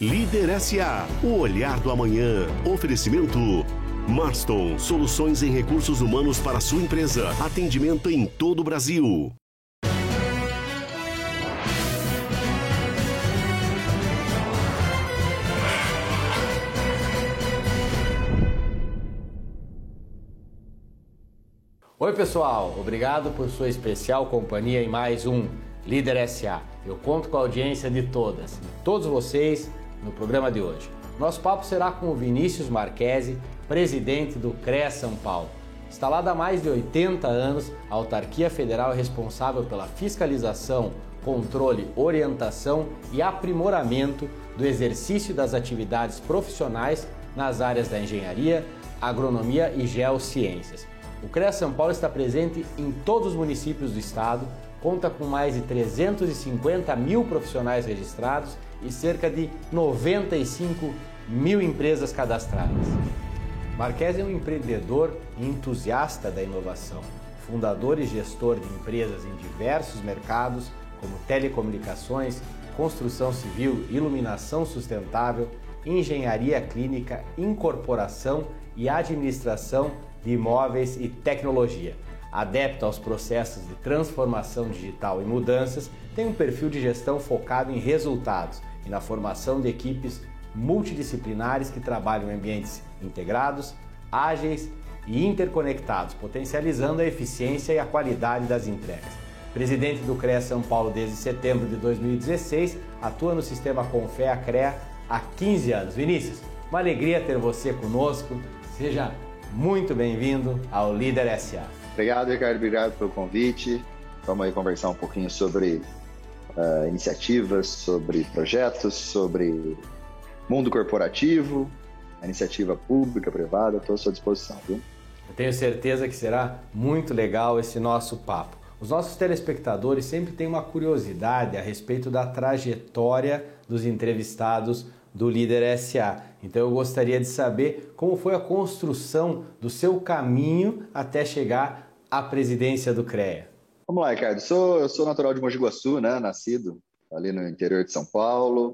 Líder SA, o olhar do amanhã. Oferecimento. Marston, soluções em recursos humanos para sua empresa. Atendimento em todo o Brasil. Oi, pessoal. Obrigado por sua especial companhia em mais um Líder SA. Eu conto com a audiência de todas, todos vocês no programa de hoje. Nosso papo será com o Vinícius Marquesi, presidente do CREA São Paulo. Instalada há mais de 80 anos, a autarquia federal é responsável pela fiscalização, controle, orientação e aprimoramento do exercício das atividades profissionais nas áreas da engenharia, agronomia e geociências. O CREA São Paulo está presente em todos os municípios do estado, conta com mais de 350 mil profissionais registrados e cerca de 95 mil empresas cadastradas. Marques é um empreendedor e entusiasta da inovação, fundador e gestor de empresas em diversos mercados, como telecomunicações, construção civil, iluminação sustentável, engenharia clínica, incorporação e administração de imóveis e tecnologia adepto aos processos de transformação digital e mudanças, tem um perfil de gestão focado em resultados e na formação de equipes multidisciplinares que trabalham em ambientes integrados, ágeis e interconectados, potencializando a eficiência e a qualidade das entregas. Presidente do CREA São Paulo desde setembro de 2016, atua no sistema Confea CREA há 15 anos. Vinícius, uma alegria ter você conosco. Seja muito bem-vindo ao Líder SA. Obrigado, Ricardo. Obrigado pelo convite. Vamos aí conversar um pouquinho sobre uh, iniciativas, sobre projetos, sobre mundo corporativo, iniciativa pública, privada. Estou à sua disposição, viu? Eu tenho certeza que será muito legal esse nosso papo. Os nossos telespectadores sempre têm uma curiosidade a respeito da trajetória dos entrevistados do Líder SA. Então eu gostaria de saber como foi a construção do seu caminho até chegar a presidência do CREA? Vamos lá, Ricardo. Sou, eu sou natural de Mogi Guaçu, né? nascido ali no interior de São Paulo.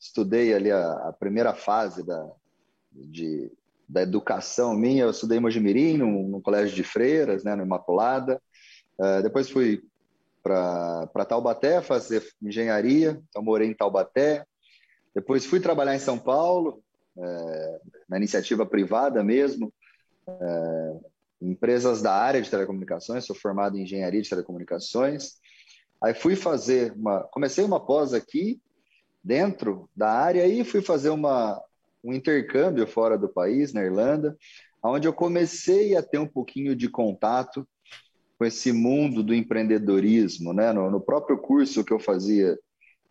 Estudei ali a, a primeira fase da, de, da educação minha. Eu estudei em Mojimirim, no, no colégio de freiras, né? no Imaculada. Uh, depois fui para Taubaté fazer engenharia, então morei em Taubaté. Depois fui trabalhar em São Paulo, é, na iniciativa privada mesmo, é, empresas da área de telecomunicações, sou formado em engenharia de telecomunicações. Aí fui fazer uma, comecei uma pós aqui dentro da área e fui fazer uma, um intercâmbio fora do país, na Irlanda, onde eu comecei a ter um pouquinho de contato com esse mundo do empreendedorismo, né? No, no próprio curso que eu fazia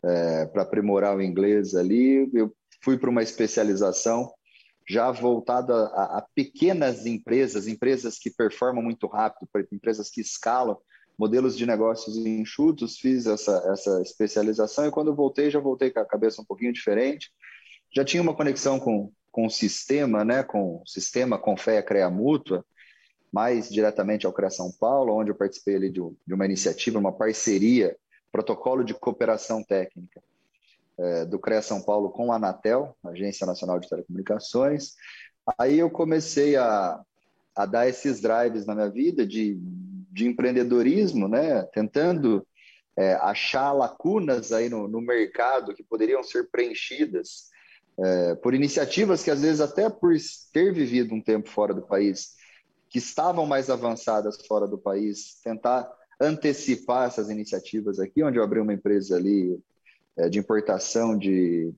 é, para aprimorar o inglês ali, eu fui para uma especialização já voltada a, a, pequenas empresas, empresas que performam muito rápido, empresas que escalam, modelos de negócios enxutos, fiz essa, essa especialização e quando voltei, já voltei com a cabeça um pouquinho diferente. Já tinha uma conexão com, com o sistema, né, com o sistema com fé CREA Mútua, mais diretamente ao CREA São Paulo, onde eu participei ali de, de uma iniciativa, uma parceria, protocolo de cooperação técnica é, do CREA São Paulo com a Anatel, Agência Nacional de Telecomunicações. Aí eu comecei a, a dar esses drives na minha vida de, de empreendedorismo, né? tentando é, achar lacunas aí no, no, mercado que poderiam ser preenchidas é, por iniciativas que às vezes até por ter vivido um tempo fora do país, que estavam mais avançadas fora do país, tentar antecipar essas iniciativas aqui, onde eu abri uma empresa ali é, de importação de,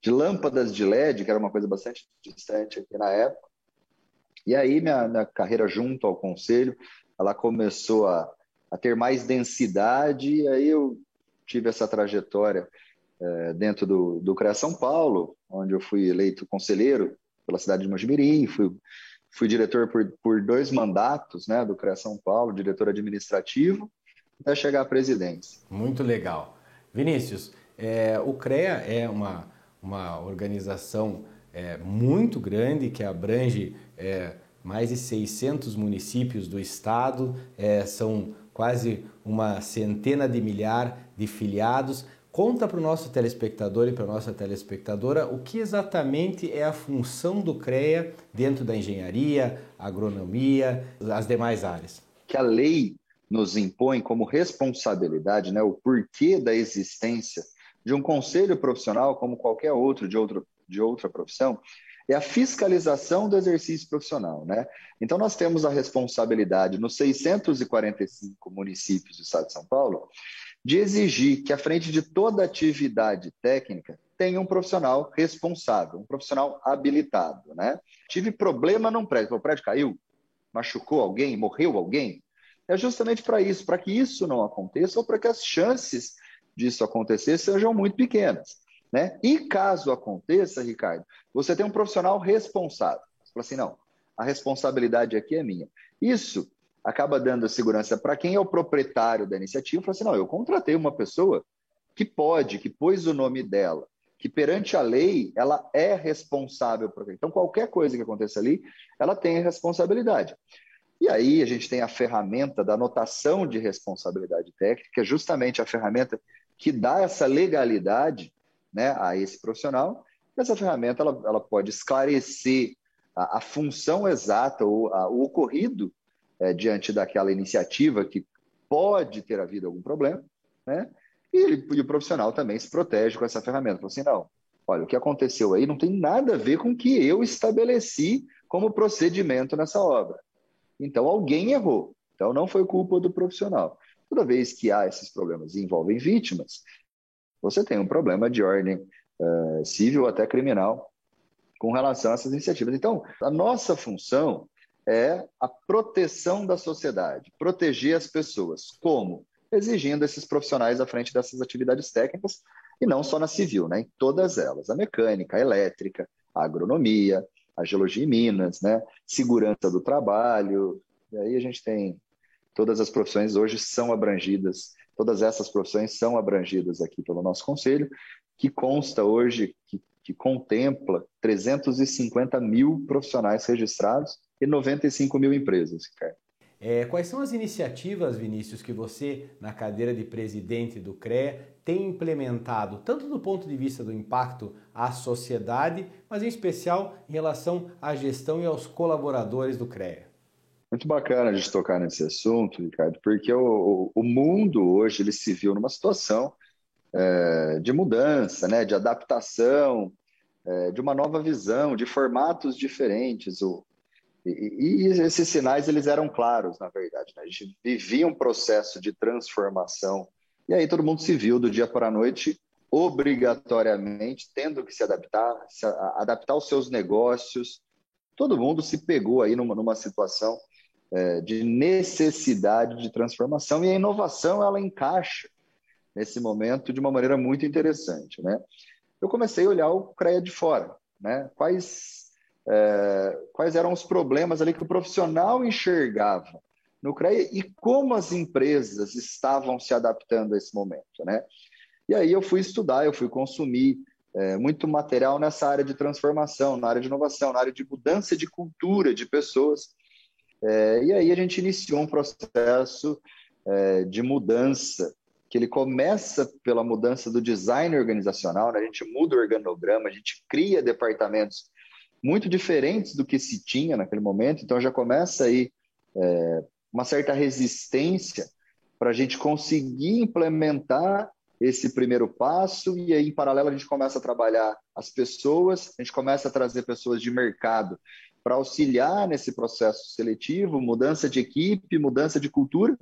de lâmpadas de LED, que era uma coisa bastante distante aqui na época. E aí minha, minha carreira junto ao conselho, ela começou a, a ter mais densidade, e aí eu tive essa trajetória é, dentro do, do CREA São Paulo, onde eu fui eleito conselheiro pela cidade de Mojimirim, fui, fui diretor por, por dois mandatos né, do CREA São Paulo, diretor administrativo, até chegar à presidência. Muito legal. Vinícius, é, o CREA é uma, uma organização é, muito grande que abrange é, mais de 600 municípios do estado, é, são quase uma centena de milhar de filiados. Conta para o nosso telespectador e para a nossa telespectadora o que exatamente é a função do CREA dentro da engenharia, agronomia, as demais áreas. Que a lei nos impõe como responsabilidade, né, o porquê da existência de um conselho profissional, como qualquer outro de, outro, de outra profissão, é a fiscalização do exercício profissional. Né? Então, nós temos a responsabilidade nos 645 municípios do estado de São Paulo de exigir que, à frente de toda atividade técnica, tenha um profissional responsável, um profissional habilitado. Né? Tive problema num prédio, o prédio caiu, machucou alguém, morreu alguém. É justamente para isso, para que isso não aconteça ou para que as chances disso acontecer sejam muito pequenas. Né? E caso aconteça, Ricardo, você tem um profissional responsável. Você fala assim, não, a responsabilidade aqui é minha. Isso acaba dando segurança para quem é o proprietário da iniciativa. Fala assim, não, eu contratei uma pessoa que pode, que pôs o nome dela, que perante a lei ela é responsável por Então, qualquer coisa que aconteça ali, ela tem responsabilidade. E aí a gente tem a ferramenta da anotação de responsabilidade técnica, é justamente a ferramenta que dá essa legalidade né, a esse profissional. Essa ferramenta ela, ela pode esclarecer a, a função exata ou a, o ocorrido é, diante daquela iniciativa que pode ter havido algum problema, né? E, ele, e o profissional também se protege com essa ferramenta. Fala assim, não, olha, o que aconteceu aí não tem nada a ver com o que eu estabeleci como procedimento nessa obra. Então, alguém errou. Então, não foi culpa do profissional. Toda vez que há esses problemas e envolvem vítimas, você tem um problema de ordem uh, civil até criminal com relação a essas iniciativas. Então, a nossa função é a proteção da sociedade, proteger as pessoas. Como? Exigindo esses profissionais à frente dessas atividades técnicas, e não só na civil, né? em todas elas, a mecânica, a elétrica, a agronomia, a geologia e minas, né? segurança do trabalho, e aí a gente tem todas as profissões hoje são abrangidas, todas essas profissões são abrangidas aqui pelo nosso conselho, que consta hoje, que, que contempla 350 mil profissionais registrados e 95 mil empresas. É, quais são as iniciativas, Vinícius, que você, na cadeira de presidente do CREA, tem implementado, tanto do ponto de vista do impacto à sociedade, mas em especial em relação à gestão e aos colaboradores do CREA? Muito bacana a gente tocar nesse assunto, Ricardo, porque o, o mundo hoje ele se viu numa situação é, de mudança, né, de adaptação, é, de uma nova visão, de formatos diferentes. O, e, e, esses sinais eles eram claros, na verdade. Né? A gente vivia um processo de transformação e aí todo mundo se viu do dia para a noite, obrigatoriamente tendo que se adaptar, se adaptar os seus negócios. Todo mundo se pegou aí numa, numa situação é, de necessidade de transformação e a inovação ela encaixa nesse momento de uma maneira muito interessante, né? Eu comecei a olhar o CREA de fora, né? Quais é, quais eram os problemas ali que o profissional enxergava no CREA e como as empresas estavam se adaptando a esse momento, né? E aí eu fui estudar, eu fui consumir é, muito material nessa área de transformação, na área de inovação, na área de mudança de cultura de pessoas. É, e aí a gente iniciou um processo é, de mudança que ele começa pela mudança do design organizacional, né? a gente muda o organograma, a gente cria departamentos muito diferentes do que se tinha naquele momento, então já começa aí é, uma certa resistência para a gente conseguir implementar esse primeiro passo e aí em paralelo a gente começa a trabalhar as pessoas, a gente começa a trazer pessoas de mercado para auxiliar nesse processo seletivo, mudança de equipe, mudança de cultura,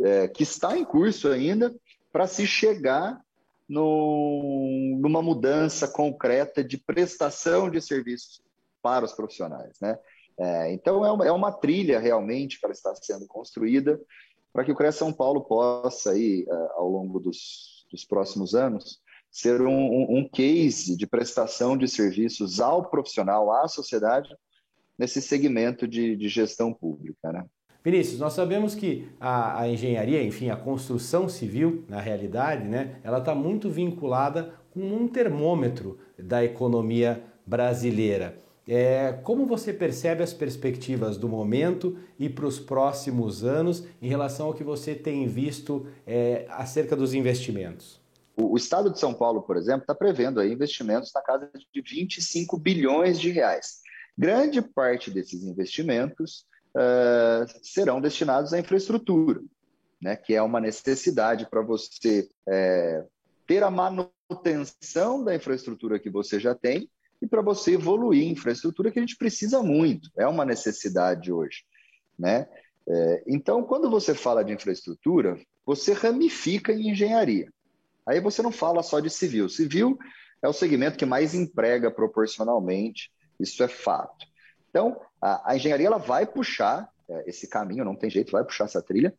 é, que está em curso ainda, para se chegar no, numa mudança concreta de prestação de serviços para os profissionais. Né? É, então, é uma, é uma trilha realmente que ela está sendo construída para que o CREA São Paulo possa, aí, é, ao longo dos, dos próximos anos, ser um, um, case de prestação de serviços ao profissional, à sociedade, nesse segmento de, de gestão pública. Né? Vinícius, nós sabemos que a, a, engenharia, enfim, a construção civil, na realidade, né, ela está muito vinculada com um termômetro da economia brasileira. É, como você percebe as perspectivas do momento e para os próximos anos em relação ao que você tem visto é, acerca dos investimentos? O o Estado de São Paulo, por exemplo, está prevendo aí investimentos na casa de 25 bilhões de reais. Grande parte desses investimentos uh, serão destinados à infraestrutura, né, que é uma necessidade para você é, ter a manutenção da infraestrutura que você já tem e para você evoluir infraestrutura que a gente precisa muito, é uma necessidade hoje. Né? É, então, quando você fala de infraestrutura, você ramifica em engenharia. Aí você não fala só de civil. Civil é o segmento que mais emprega proporcionalmente, isso é fato. Então, a, a engenharia ela vai puxar é, esse caminho, não tem jeito, vai puxar essa trilha,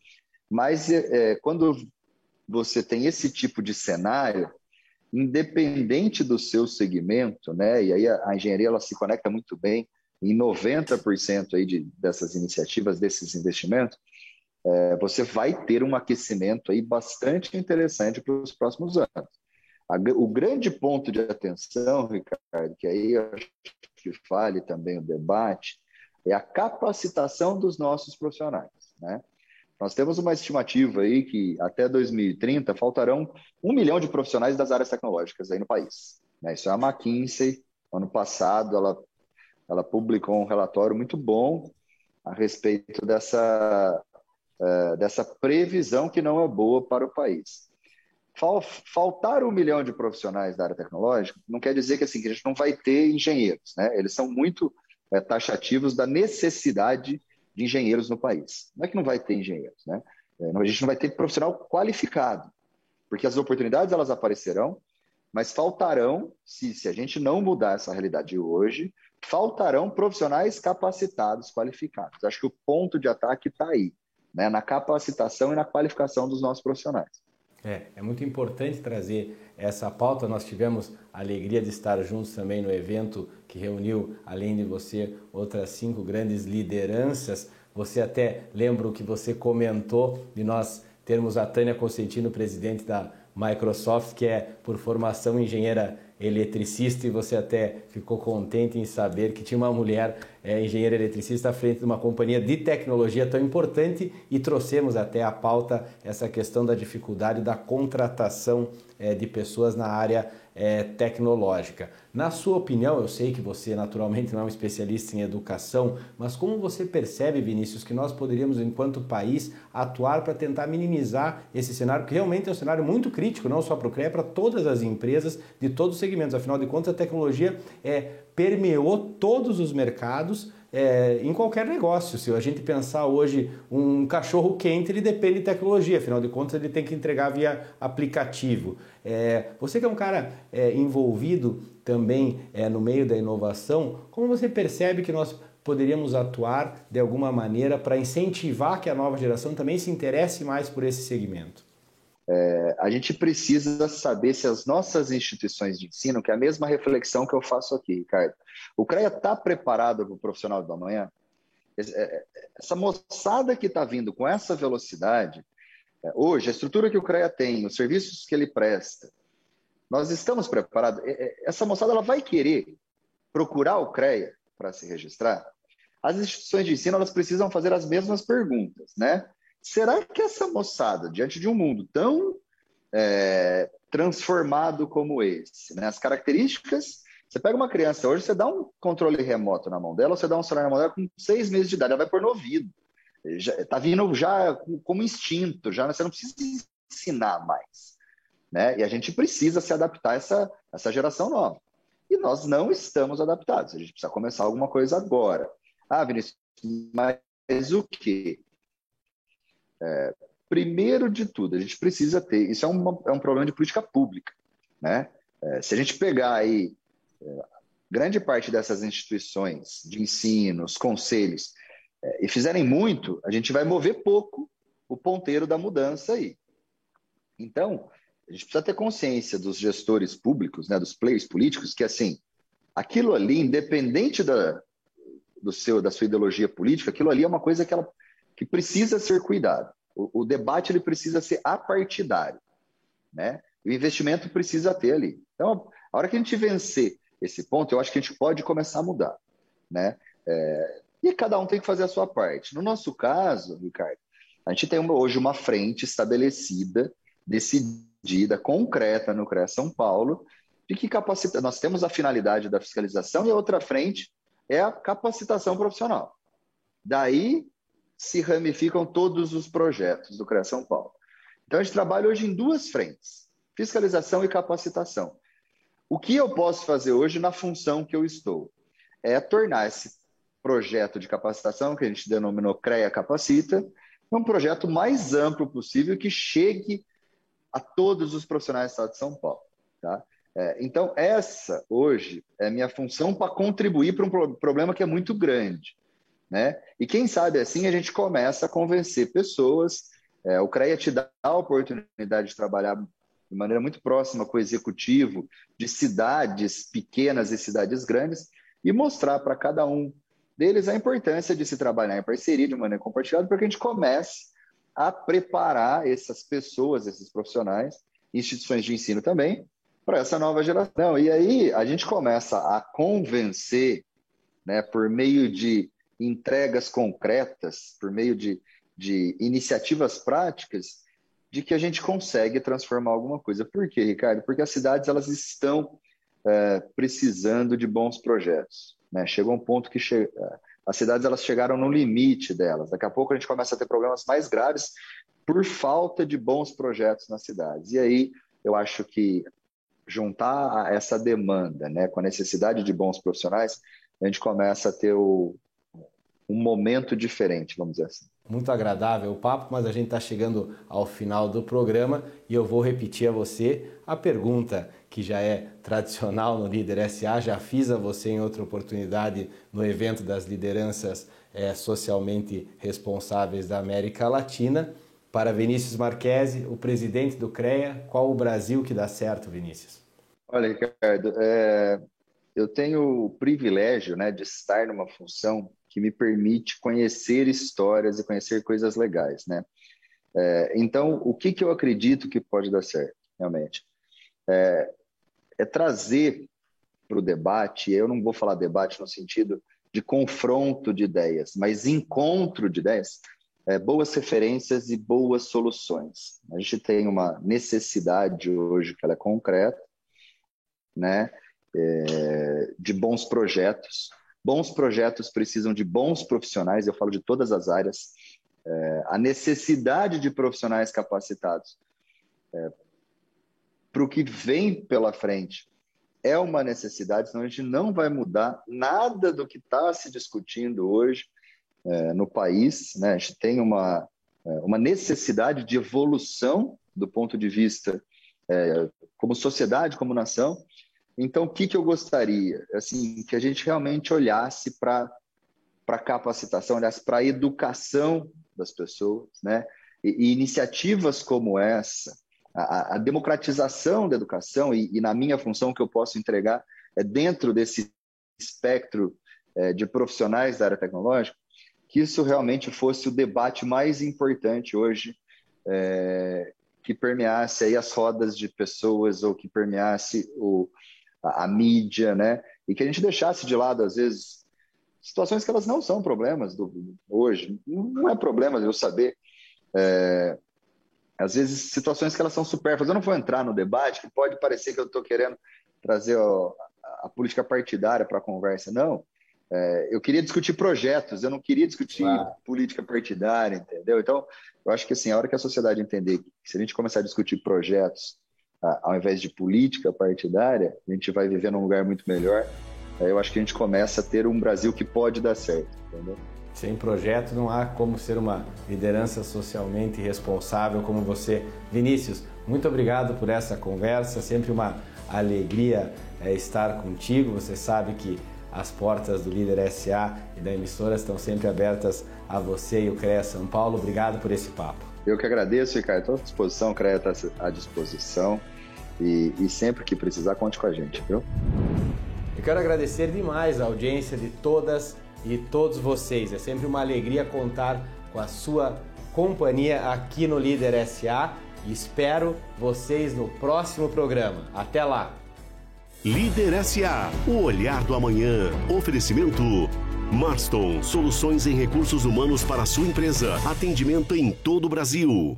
mas é, é quando você tem esse tipo de cenário, independente do seu segmento, né, e aí a, a engenharia ela se conecta muito bem em 90% aí de, dessas iniciativas, desses investimentos, é, você vai ter um aquecimento aí bastante interessante para os próximos anos. A, o grande ponto de atenção, Ricardo, que aí eu acho que fale também o debate, é a capacitação dos nossos profissionais. Né? Nós temos uma estimativa aí que até 2030 faltarão um milhão de profissionais das áreas tecnológicas aí no país. Né? Isso é a McKinsey, ano passado ela, ela publicou um relatório muito bom a respeito dessa é, dessa previsão que não é boa para o país. Faltar um milhão de profissionais da área tecnológica não quer dizer que, assim, que a gente não vai ter engenheiros. Né? Eles são muito é, taxativos da necessidade de engenheiros no país. Não é que não vai ter engenheiros, né? É, a gente não vai ter profissional qualificado, porque as oportunidades elas aparecerão, mas faltarão, se, se a gente não mudar essa realidade hoje, faltarão profissionais capacitados, qualificados. Acho que o ponto de ataque está aí né, na capacitação e na qualificação dos nossos profissionais. É, é muito importante trazer essa pauta. Nós tivemos a alegria de estar juntos também no evento que reuniu, além de você, outras cinco grandes lideranças. Você até lembra o que você comentou de nós termos a Tânia Constantino, presidente da Microsoft, que é por formação engenheira eletricista, e você até ficou contente em saber que tinha uma mulher é, engenheira eletricista à frente de uma companhia de tecnologia tão importante e trouxemos até a pauta essa questão da dificuldade da contratação é, de pessoas na área é, tecnológica. Na sua opinião, eu sei que você naturalmente não é um especialista em educação, mas como você percebe, Vinícius, que nós poderíamos, enquanto país, atuar para tentar minimizar esse cenário, que realmente é um cenário muito crítico, não só para o CREA, para todas as empresas de todos os segmentos. Afinal de contas, a tecnologia é, permeou todos os mercados é, em qualquer negócio. Se a gente pensar hoje um cachorro quente, ele depende de tecnologia, afinal de contas ele tem que entregar via aplicativo. É, você que é um cara é, envolvido também no meio da inovação, como você percebe que nós poderíamos atuar de alguma maneira para incentivar que a nova geração também se interesse mais por esse segmento? É, a gente precisa saber se as nossas instituições de ensino, que é a mesma reflexão que eu faço aqui, Ricardo, o CREA está preparado para o profissional da manhã? É, essa moçada que está vindo com essa velocidade, é, hoje, a estrutura que o CREA tem, os serviços que ele presta, nós estamos preparados. Essa moçada ela vai querer procurar o CREA para se registrar? As instituições de ensino elas precisam fazer as mesmas perguntas, né? Será que essa moçada, diante de um mundo tão é, transformado como esse, né, as características. Você pega uma criança hoje, você dá um controle remoto na mão dela, você dá um celular na mão dela com seis meses de idade, ela vai pôr no ouvido. Está vindo já como instinto, já você não precisa ensinar mais. Né? E a gente precisa se adaptar a essa, essa geração nova. E nós não estamos adaptados. A gente precisa começar alguma coisa agora. Ah, Vinícius, mas o quê? É, primeiro de tudo, a gente precisa ter, isso é, é um problema de política pública, né? É, se a gente pegar aí é, grande parte dessas instituições de ensino, os conselhos, é, e fizerem muito, a gente vai mover pouco o ponteiro da mudança aí. Então, a gente precisa ter consciência dos gestores públicos, né, dos players políticos, que assim, aquilo ali, independente da, do seu, da sua ideologia política, aquilo ali é uma coisa que ela que precisa ser cuidado. O, o, debate ele precisa ser apartidário, né? O investimento precisa ter ali. Então, a hora que a gente vencer esse ponto, eu acho que a gente pode começar a mudar, né? É, e cada um tem que fazer a sua parte. No nosso caso, Ricardo, a gente tem uma, hoje uma frente estabelecida, decidida concreta no CREA São Paulo de que capacita. Nós temos a finalidade da fiscalização e a outra frente é a capacitação profissional. Daí se ramificam todos os projetos do CREA São Paulo. Então a gente trabalha hoje em duas frentes: fiscalização e capacitação. O que eu posso fazer hoje na função que eu estou é tornar esse projeto de capacitação, que a gente denominou CREA Capacita, um projeto mais amplo possível que chegue a todos os profissionais do Estado de São Paulo. Tá? É, então, essa hoje é minha função para contribuir para um problema que é muito grande. Né? E quem sabe assim a gente começa a convencer pessoas. É, o CREA te dá a oportunidade de trabalhar de maneira muito próxima com o executivo de cidades pequenas e cidades grandes e mostrar para cada um deles a importância de se trabalhar em parceria de maneira compartilhada para que a gente comece a preparar essas pessoas, esses profissionais, instituições de ensino também, para essa nova geração. E aí a gente começa a convencer, né, por meio de entregas concretas, por meio de, de iniciativas práticas, de que a gente consegue transformar alguma coisa. Por quê, Ricardo? Porque as cidades elas estão é, precisando de bons projetos. Né? Chegou um ponto que che... as cidades elas chegaram no limite delas. Daqui a pouco a gente começa a ter problemas mais graves por falta de bons projetos nas cidades. E aí eu acho que juntar essa demanda né, com a necessidade de bons profissionais, a gente começa a ter o, um momento diferente, vamos dizer assim. Muito agradável o papo, mas a gente está chegando ao final do programa e eu vou repetir a você a pergunta que já é tradicional no Líder SA, já fiz a você em outra oportunidade no evento das lideranças é, socialmente responsáveis da América Latina. Para Vinícius Marquesi, o presidente do CREA, qual o Brasil que dá certo, Vinícius? Olha, Ricardo, é, eu tenho o privilégio né, de estar numa função que me permite conhecer histórias e conhecer coisas legais, né? É, então, o que, que eu acredito que pode dar certo, realmente? É, é trazer para o debate, eu não vou falar debate no sentido de confronto de ideias, mas encontro de ideias, é, boas referências e boas soluções. A gente tem uma necessidade hoje que ela é concreta, né? É, de bons projetos, Bons projetos precisam de bons profissionais, eu falo de todas as áreas. É, a necessidade de profissionais capacitados é, para o que vem pela frente é uma necessidade, senão a gente não vai mudar nada do que está se discutindo hoje é, no país. Né? A gente tem uma, é, uma necessidade de evolução do ponto de vista é, como sociedade, como nação, então, o que, que eu gostaria? Assim, que a gente realmente olhasse para a capacitação, olhasse para a educação das pessoas, né? E, e iniciativas como essa, a, a democratização da educação, e, e, na minha função que eu posso entregar é dentro desse espectro é, de profissionais da área tecnológica, que isso realmente fosse o debate mais importante hoje é, que permeasse aí as rodas de pessoas ou que permeasse o, a, a, mídia, né? E que a gente deixasse de lado, às vezes, situações que elas não são problemas do, hoje. Não é problema eu saber. É, às vezes, situações que elas são supérfluas. Eu não vou entrar no debate, que pode parecer que eu estou querendo trazer ó, a, a política partidária para a conversa. Não. É, eu queria discutir projetos, eu não queria discutir claro. política partidária, entendeu? Então, eu acho que assim, a hora que a sociedade entender que se a gente começar a discutir projetos ao invés de política partidária, a gente vai viver num lugar muito melhor. Eu acho que a gente começa a ter um Brasil que pode dar certo, entendeu? Sem projeto não há como ser uma liderança socialmente responsável como você. Vinícius, muito obrigado por essa conversa, sempre uma alegria é, estar contigo. Você sabe que as portas do Líder SA e da emissora estão sempre abertas a você e o CREA São Paulo. Obrigado por esse papo. Eu que agradeço, Ricardo. Estou à disposição, o CREA está à disposição. E, e sempre que precisar, conte com a gente, viu? Eu quero agradecer demais a audiência de todas e todos vocês. É sempre uma alegria contar com a sua companhia aqui no Líder SA e espero vocês no próximo programa. Até lá! Líder SA, o olhar do amanhã. Oferecimento Marston, soluções em recursos humanos para a sua empresa. Atendimento em todo o Brasil.